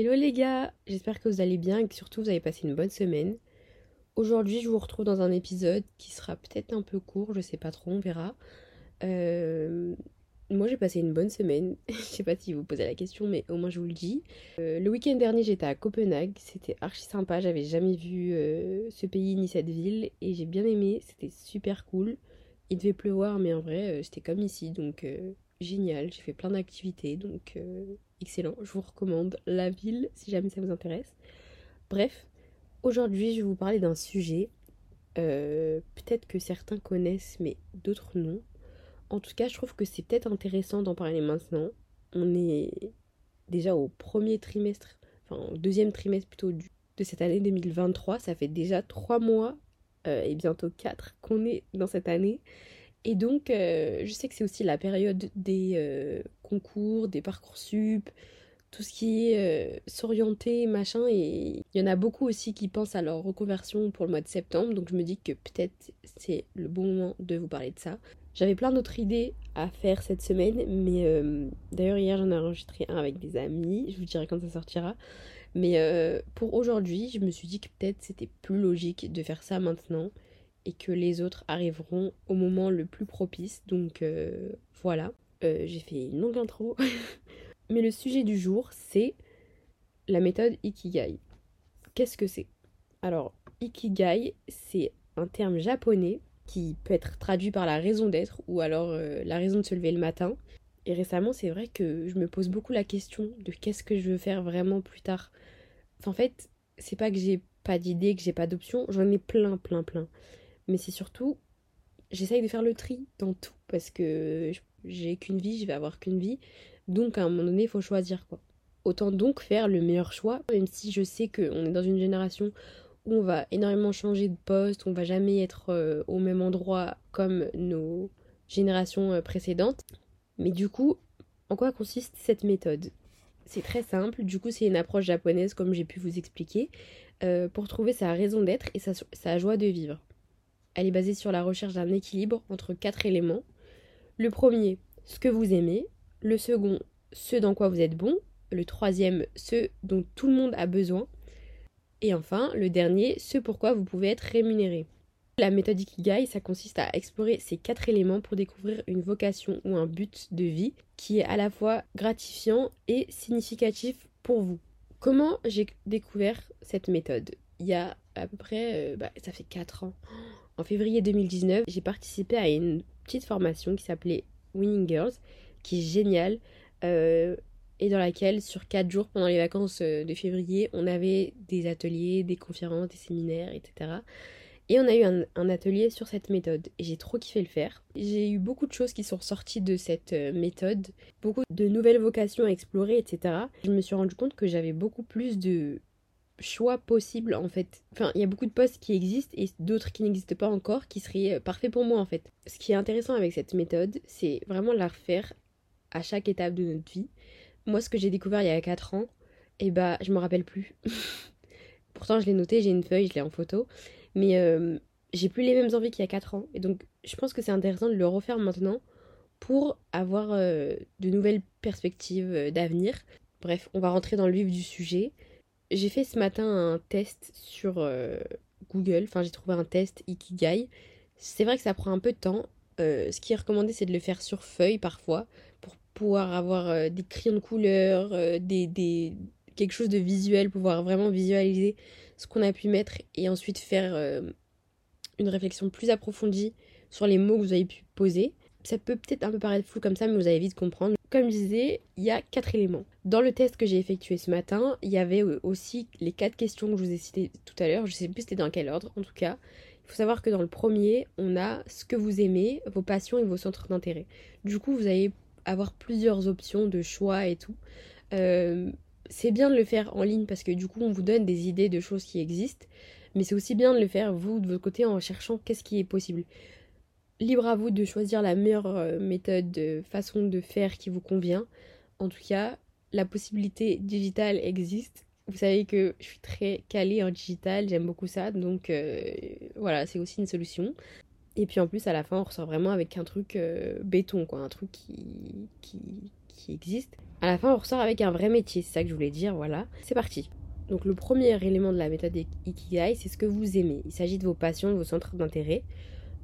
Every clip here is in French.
Hello les gars, j'espère que vous allez bien et que surtout vous avez passé une bonne semaine. Aujourd'hui je vous retrouve dans un épisode qui sera peut-être un peu court, je sais pas trop, on verra. Euh, moi j'ai passé une bonne semaine, je sais pas si vous posez la question mais au moins je vous le dis. Euh, le week-end dernier j'étais à Copenhague, c'était archi sympa, j'avais jamais vu euh, ce pays ni cette ville et j'ai bien aimé, c'était super cool. Il devait pleuvoir mais en vrai c'était comme ici donc génial, j'ai fait plein d'activités donc excellent. Je vous recommande la ville si jamais ça vous intéresse. Bref, aujourd'hui je vais vous parler d'un sujet. Euh, peut-être que certains connaissent, mais d'autres non. En tout cas, je trouve que c'est peut-être intéressant d'en parler maintenant. On est déjà au premier trimestre, enfin au deuxième trimestre plutôt de cette année 2023. Ça fait déjà trois mois euh, et bientôt quatre qu'on est dans cette année. Et donc, euh, je sais que c'est aussi la période des euh, concours, des parcours sup, tout ce qui est euh, s'orienter, machin. Et il y en a beaucoup aussi qui pensent à leur reconversion pour le mois de septembre. Donc, je me dis que peut-être c'est le bon moment de vous parler de ça. J'avais plein d'autres idées à faire cette semaine, mais d'ailleurs, hier, j'en ai enregistré un avec des amis. Je vous dirai quand ça sortira. Mais pour aujourd'hui, je me suis dit que peut-être c'était plus logique de faire ça maintenant et que les autres arriveront au moment le plus propice. Donc euh, voilà, euh, j'ai fait une longue intro. Mais le sujet du jour, c'est la méthode Ikigai. Qu'est-ce que c'est? Alors, Ikigai, c'est un terme japonais qui peut être traduit par la raison d'être ou alors euh, la raison de se lever le matin. Et récemment, c'est vrai que je me pose beaucoup la question de qu'est-ce que je veux faire vraiment plus tard. en fait, c'est pas que j'ai pas d'idée, que j'ai pas d'options, j'en ai plein, plein, plein mais c'est surtout, j'essaye de faire le tri dans tout parce que j'ai qu'une vie, je vais avoir qu'une vie. Donc à un moment donné, il faut choisir quoi. Autant donc faire le meilleur choix, même si je sais qu'on est dans une génération où on va énormément changer de poste, on va jamais être euh, au même endroit comme nos générations euh, précédentes. Mais du coup, en quoi consiste cette méthode? C'est très simple, du coup c'est une approche japonaise comme j'ai pu vous expliquer, euh, pour trouver sa raison d'être et sa joie de vivre. Elle est basée sur la recherche d'un équilibre entre quatre éléments. Le premier, ce que vous aimez. Le second, ce dans quoi vous êtes bon. Le troisième, ce dont tout le monde a besoin. Et enfin, le dernier, ce pourquoi vous pouvez être rémunéré. La méthode Ikigai, ça consiste à explorer ces quatre éléments pour découvrir une vocation ou un but de vie qui est à la fois gratifiant et significatif pour vous. Comment j'ai découvert cette méthode? Il y a à peu près, euh, bah, ça fait 4 ans. En février 2019, j'ai participé à une petite formation qui s'appelait Winning Girls, qui est géniale, euh, et dans laquelle, sur 4 jours pendant les vacances euh, de février, on avait des ateliers, des conférences, des séminaires, etc. Et on a eu un, atelier sur cette méthode, et j'ai trop kiffé le faire. J'ai eu beaucoup de choses qui sont sorties de cette euh, méthode, beaucoup de nouvelles vocations à explorer, etc. Je me suis rendu compte que j'avais beaucoup plus de choix possibles en fait. Enfin, il y a beaucoup de postes qui existent et d'autres qui n'existent pas encore qui seraient euh, parfaits pour moi en fait. Ce qui est intéressant avec cette méthode, c'est vraiment la refaire à chaque étape de notre vie. Moi, ce que j'ai découvert il y a 4 ans, et eh bah, je me rappelle plus. Pourtant, je l'ai noté, j'ai une feuille, je l'ai en photo. Mais euh, j'ai plus les mêmes envies qu'il y a 4 ans. Et donc, je pense que c'est intéressant de le refaire maintenant pour avoir euh, de nouvelles perspectives d'avenir. Bref, on va rentrer dans le vif du sujet. J'ai fait ce matin un test sur euh, Google, enfin j'ai trouvé un test Ikigai. C'est vrai que ça prend un peu de temps. Euh, ce qui est recommandé, c'est de le faire sur feuille parfois pour pouvoir avoir euh, des crayons de couleur, des, quelque chose de visuel, pouvoir vraiment visualiser ce qu'on a pu mettre et ensuite faire une réflexion plus approfondie sur les mots que vous avez pu poser. Ça peut peut-être un peu paraître flou comme ça, mais vous allez vite comprendre. Comme je disais, il y a quatre éléments. Dans le test que j'ai effectué ce matin, il y avait euh, aussi les quatre questions que je vous ai citées tout à l'heure. Je ne sais plus c'était dans quel ordre, en tout cas. Il faut savoir que dans le premier, on a ce que vous aimez, vos passions et vos centres d'intérêt. Du coup, vous allez avoir plusieurs options de choix et tout. Euh, c'est bien de le faire en ligne parce que du coup, on vous donne des idées de choses qui existent. Mais c'est aussi bien de le faire vous de votre côté en cherchant qu'est-ce qui est possible libre à vous de choisir la meilleure euh, méthode, de façon de faire qui vous convient. En tout cas, la possibilité digitale existe. Vous savez que je suis très calée en digital, j'aime beaucoup ça, donc euh, voilà, c'est aussi une solution. Et puis en plus, à la fin, on ressort vraiment avec un truc euh, béton, quoi, un truc qui, qui, qui existe. À la fin, on ressort avec un vrai métier, c'est ça que je voulais dire, voilà. C'est parti. Donc le premier élément de la méthode Ikigai, c'est ce que vous aimez. Il s'agit de vos passions, de vos centres d'intérêt.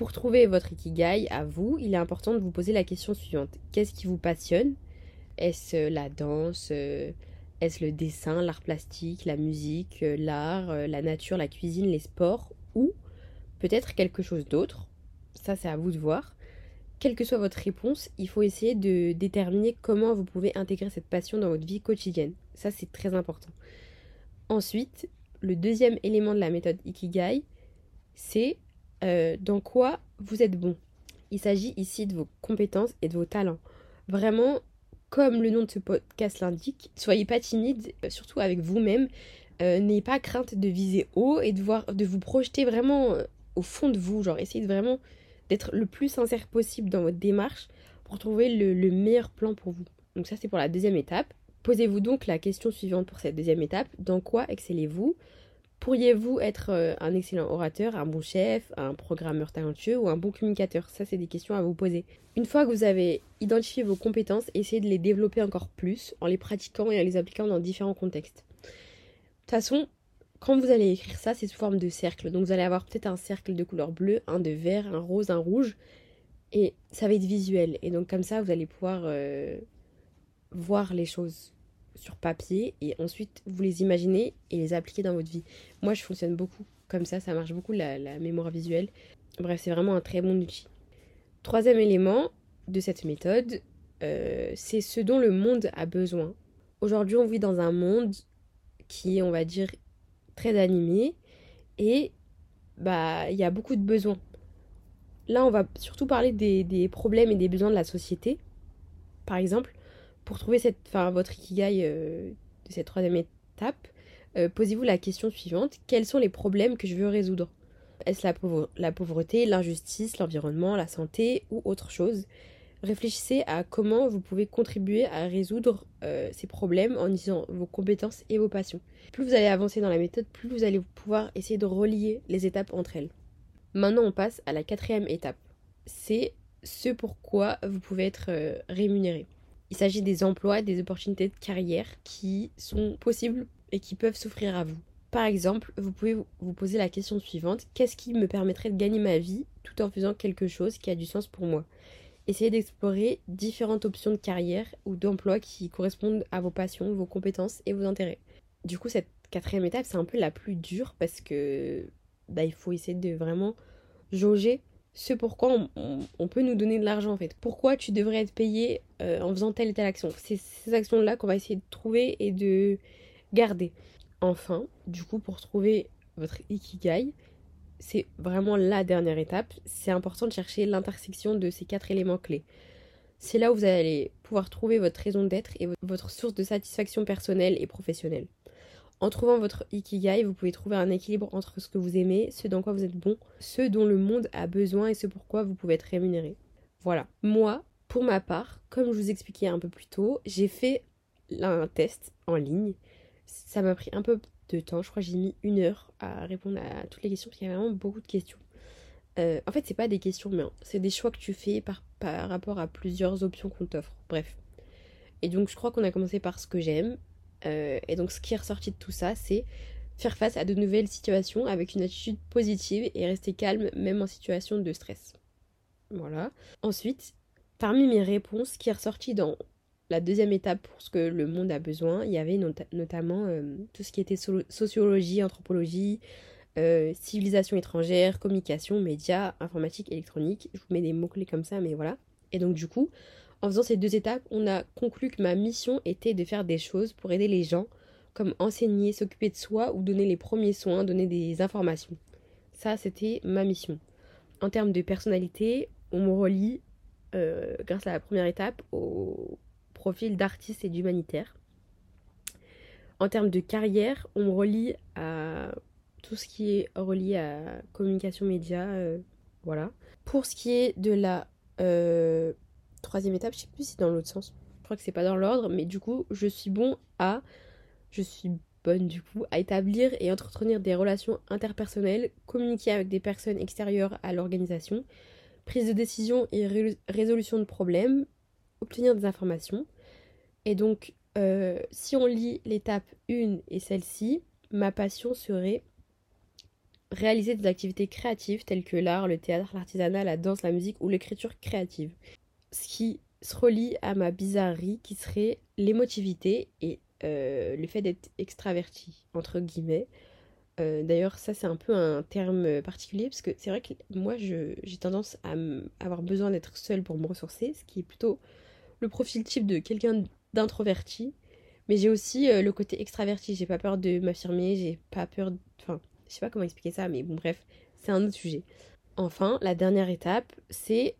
Pour trouver votre Ikigai à vous, il est important de vous poser la question suivante. Qu'est-ce qui vous passionne? Est-ce euh, la danse euh, Est-ce le dessin, l'art plastique, la musique, euh, l'art, la nature, la cuisine, les sports Ou peut-être quelque chose d'autre? Ça, c'est à vous de voir. Quelle que soit votre réponse, il faut essayer de déterminer comment vous pouvez intégrer cette passion dans votre vie quotidienne. Ça, c'est très important. Ensuite, le deuxième élément de la méthode Ikigai, c'est euh, dans quoi vous êtes bon? Il s'agit ici de vos compétences et de vos talents. Vraiment, comme le nom de ce podcast l'indique, soyez pas timide, euh, surtout avec vous-même. Euh, n'ayez pas crainte de viser haut et de, voir, de vous projeter vraiment au fond de vous. Genre, essayez vraiment d'être le plus sincère possible dans votre démarche pour trouver le meilleur plan pour vous. Donc ça, c'est pour la deuxième étape. Posez-vous donc la question suivante pour cette deuxième étape. Dans quoi excellez-vous? Pourriez-vous être euh, un excellent orateur, un bon chef, un programmeur talentueux ou un bon communicateur? Ça, c'est des questions à vous poser. Une fois que vous avez identifié vos compétences, essayez de les développer encore plus en les pratiquant et en les appliquant dans différents contextes. De toute façon, quand vous allez écrire ça, c'est sous forme de cercle. Donc vous allez avoir peut-être un cercle de couleur bleue, un de vert, un rose, un rouge. Et ça va être visuel. Et donc comme ça, vous allez pouvoir euh, voir les choses sur papier et ensuite vous les imaginez et les appliquer dans votre vie. Moi, je fonctionne beaucoup comme ça, ça marche beaucoup la, mémoire visuelle. Bref, c'est vraiment un très bon outil. Troisième élément de cette méthode, euh, c'est ce dont le monde a besoin. Aujourd'hui, on vit dans un monde qui est, on va dire, très animé et bah il y a beaucoup de besoins. Là, on va surtout parler des problèmes et des besoins de la société. Par exemple, pour trouver cette, votre ikigai euh, de cette troisième étape, euh, posez-vous la question suivante quels sont les problèmes que je veux résoudre? Est-ce la, la pauvreté, l'injustice, l'environnement, la santé ou autre chose? Réfléchissez à comment vous pouvez contribuer à résoudre euh, ces problèmes en utilisant vos compétences et vos passions. Plus vous allez avancer dans la méthode, plus vous allez pouvoir essayer de relier les étapes entre elles. Maintenant, on passe à la quatrième étape. C'est ce pourquoi vous pouvez être rémunéré. Il s'agit des emplois, des opportunités de carrière qui sont possibles et qui peuvent s'offrir à vous. Par exemple, vous pouvez vous poser la question suivante qu'est-ce qui me permettrait de gagner ma vie tout en faisant quelque chose qui a du sens pour moi? Essayez d'explorer différentes options de carrière ou d'emploi qui correspondent à vos passions, vos compétences et vos intérêts. Du coup, cette quatrième étape, c'est un peu la plus dure parce que bah, il faut essayer de vraiment jauger ce pourquoi on, peut nous donner de l'argent en fait. Pourquoi tu devrais être payé euh, en faisant telle et telle action? C'est ces actions-là qu'on va essayer de trouver et de garder. Enfin, du coup, pour trouver votre ikigai, c'est vraiment la dernière étape. C'est important de chercher l'intersection de ces quatre éléments clés. C'est là où vous allez pouvoir trouver votre raison d'être et votre source de satisfaction personnelle et professionnelle. En trouvant votre ikigai, vous pouvez trouver un équilibre entre ce que vous aimez, ce dans quoi vous êtes bon, ce dont le monde a besoin et ce pourquoi vous pouvez être rémunéré. Voilà. Moi, pour ma part, comme je vous expliquais un peu plus tôt, j'ai fait un test en ligne. Ça m'a pris un peu de temps, je crois que j'ai mis une heure à répondre à toutes les questions parce qu'il y a vraiment beaucoup de questions. Euh, en fait, c'est pas des questions, mais c'est des choix que tu fais par, par rapport à plusieurs options qu'on t'offre. Bref. Et donc, je crois qu'on a commencé par ce que j'aime, euh, et donc ce qui est ressorti de tout ça, c'est faire face à de nouvelles situations avec une attitude positive et rester calme même en situation de stress. Voilà. Ensuite, parmi mes réponses, ce qui est ressorti dans la deuxième étape pour ce que le monde a besoin, il y avait notamment euh, tout ce qui était sociologie, anthropologie, euh, civilisation étrangère, communication, médias, informatique, électronique. Je vous mets des mots-clés comme ça, mais voilà. Et donc du coup, en faisant ces deux étapes, on a conclu que ma mission était de faire des choses pour aider les gens, comme enseigner, s'occuper de soi ou donner les premiers soins, donner des informations. Ça, c'était ma mission. En termes de personnalité, on me relie, euh, grâce à la première étape, au profil d'artiste et d'humanitaire. En termes de carrière, on me relie à tout ce qui est relié à communication média, euh, voilà. Pour ce qui est de la euh, troisième étape, je sais plus si dans l'autre sens. Je crois que c'est pas dans l'ordre, mais du coup, je suis bon à. Je suis bonne du coup à établir et entretenir des relations interpersonnelles, communiquer avec des personnes extérieures à l'organisation, prise de décision et résolution de problèmes, obtenir des informations, Et donc, euh, si on lit l'étape 1 et celle-ci, ma passion serait réaliser des activités créatives telles que l'art, le théâtre, l'artisanat, la danse, la musique ou l'écriture créative. Ce qui se relie à ma bizarrerie qui serait l'émotivité et euh, le fait d'être extraverti, entre guillemets. Euh, d'ailleurs, ça c'est un peu un terme particulier parce que c'est vrai que moi j'ai tendance à avoir besoin d'être seule pour me ressourcer, ce qui est plutôt le profil type de quelqu'un d'introverti. Mais j'ai aussi euh, le côté extraverti, j'ai pas peur de m'affirmer, j'ai pas peur. Enfin, je sais pas comment expliquer ça, mais bon, bref, c'est un autre sujet. Enfin, la dernière étape, c'est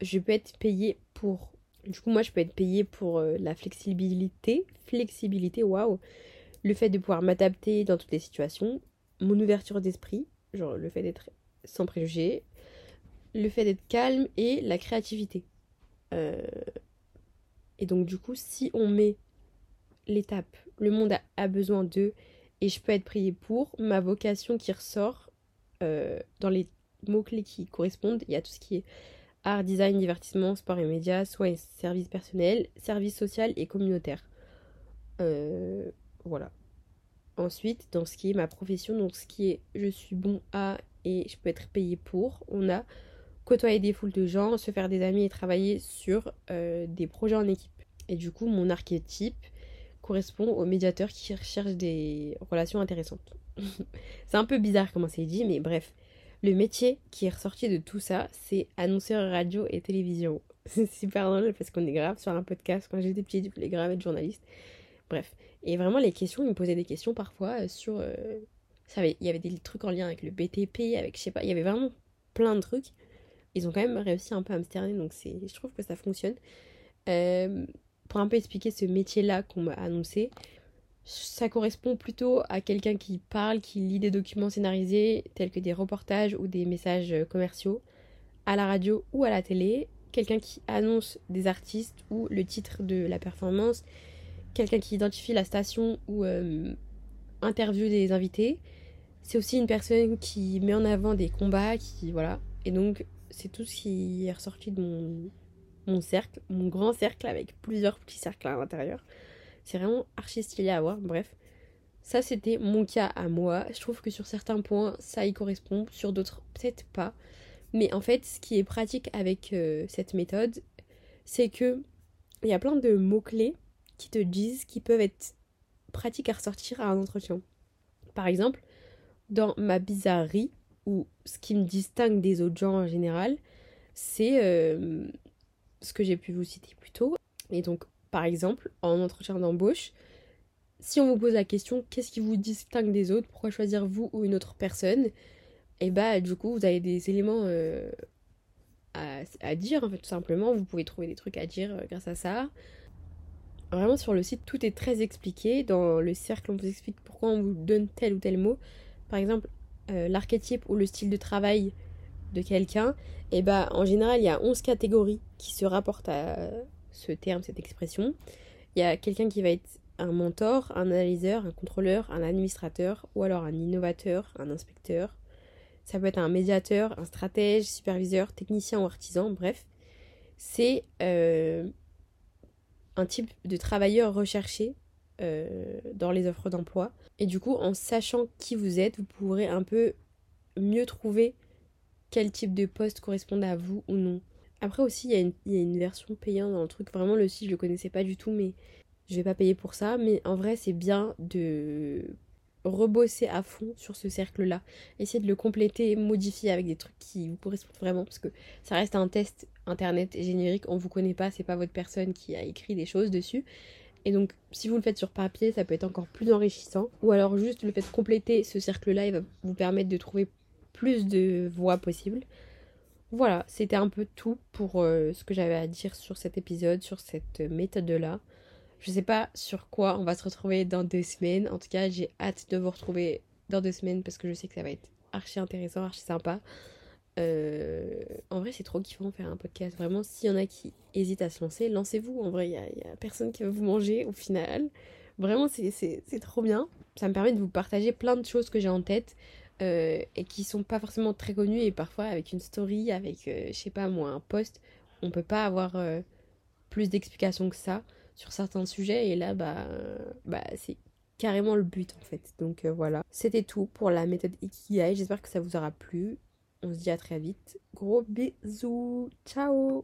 je peux être payée pour. Du coup, moi, je peux être payée pour euh, la flexibilité. Flexibilité, waouh! Le fait de pouvoir m'adapter dans toutes les situations. Mon ouverture d'esprit, genre le fait d'être sans préjugés. Le fait d'être calme et la créativité. Euh, et donc, du coup, si on met l'étape, le monde a, besoin d'eux et je peux être priée pour, ma vocation qui ressort euh, dans les mots-clés qui correspondent, il y a tout ce qui est art, design, divertissement, sport et médias, soins et services personnels, services social et communautaire. Euh, voilà. Ensuite, dans ce qui est ma profession, donc ce qui est je suis bon à et je peux être payé pour, on a côtoyer des foules de gens, se faire des amis et travailler sur euh, des projets en équipe. Et du coup, mon archétype correspond au médiateur qui recherche des relations intéressantes. c'est un peu bizarre comment c'est dit, mais bref. Le métier qui est ressorti de tout ça, c'est annonceur radio et télévision. C'est super drôle parce qu'on est grave sur un podcast. Quand j'étais petite, je voulais grave être journaliste. Bref. Et vraiment, les questions, ils me posaient des questions parfois euh, sur. Euh, il y avait des trucs en lien avec le BTP, avec je sais pas, il y avait vraiment plein de trucs. Ils ont quand même réussi un peu à me sterner, donc je trouve que ça fonctionne. Euh, pour un peu expliquer ce métier-là qu'on m'a annoncé, ça correspond plutôt à quelqu'un qui parle, qui lit des documents scénarisés tels que des reportages ou des messages commerciaux à la radio ou à la télé, quelqu'un qui annonce des artistes ou le titre de la performance, quelqu'un qui identifie la station ou euh, interviewe des invités. C'est aussi une personne qui met en avant des combats, qui voilà. Et donc c'est tout ce qui est ressorti de mon cercle, mon grand cercle avec plusieurs petits cercles à l'intérieur. C'est vraiment archi stylé à voir, bref. Ça, c'était mon cas à moi. Je trouve que sur certains points, ça y correspond, sur d'autres, peut-être pas. Mais en fait, ce qui est pratique avec euh, cette méthode, c'est que il y a plein de mots-clés qui te disent qui peuvent être pratiques à ressortir à un entretien. Par exemple, dans ma bizarrerie, ou ce qui me distingue des autres gens en général, c'est euh, ce que j'ai pu vous citer plus tôt. Et donc, par exemple, en entretien d'embauche, si on vous pose la question qu'est-ce qui vous distingue des autres, pourquoi choisir vous ou une autre personne, et eh bah du coup vous avez des éléments euh, à, dire en fait tout simplement, vous pouvez trouver des trucs à dire euh, grâce à ça. Vraiment sur le site tout est très expliqué, dans le cercle on vous explique pourquoi on vous donne tel ou tel mot. Par exemple, euh, l'archétype ou le style de travail de quelqu'un, et eh bah en général il y a 11 catégories qui se rapportent à ce terme, cette expression. Il y a quelqu'un qui va être un mentor, un analyseur, un contrôleur, un administrateur, ou alors un innovateur, un inspecteur. Ça peut être un médiateur, un stratège, superviseur, technicien ou artisan, bref. C'est euh, un type de travailleur recherché euh, dans les offres d'emploi. Et du coup, en sachant qui vous êtes, vous pourrez un peu mieux trouver quel type de poste correspond à vous ou non. Après aussi, il y, a une, version payante dans le truc. Vraiment, le site, je le connaissais pas du tout, mais je vais pas payer pour ça. Mais en vrai, c'est bien de rebosser à fond sur ce cercle-là. Essayer de le compléter, modifier avec des trucs qui vous correspondent vraiment. Parce que ça reste un test internet générique. On vous connaît pas, c'est pas votre personne qui a écrit des choses dessus. Et donc, si vous le faites sur papier, ça peut être encore plus enrichissant. Ou alors, juste le fait de compléter ce cercle-là, il va vous permettre de trouver plus de voies possibles. Voilà, c'était un peu tout pour euh, ce que j'avais à dire sur cet épisode, sur cette méthode-là. Je sais pas sur quoi on va se retrouver dans deux semaines. En tout cas, j'ai hâte de vous retrouver dans deux semaines parce que je sais que ça va être archi intéressant, archi sympa. Euh, en vrai, c'est trop kiffant faire un podcast. Vraiment, s'il y en a qui hésitent à se lancer, lancez-vous. En vrai, il n'y a, personne qui va vous manger au final. Vraiment, c'est trop bien. Ça me permet de vous partager plein de choses que j'ai en tête euh, et qui sont pas forcément très connues. Et parfois, avec une story, avec, euh, je sais pas moi, un post, on peut pas avoir plus d'explications que ça sur certains sujets et là bah, bah c'est carrément le but en fait. Donc euh, voilà, c'était tout pour la méthode Ikigai. J'espère que ça vous aura plu. On se dit à très vite. Gros bisous. Ciao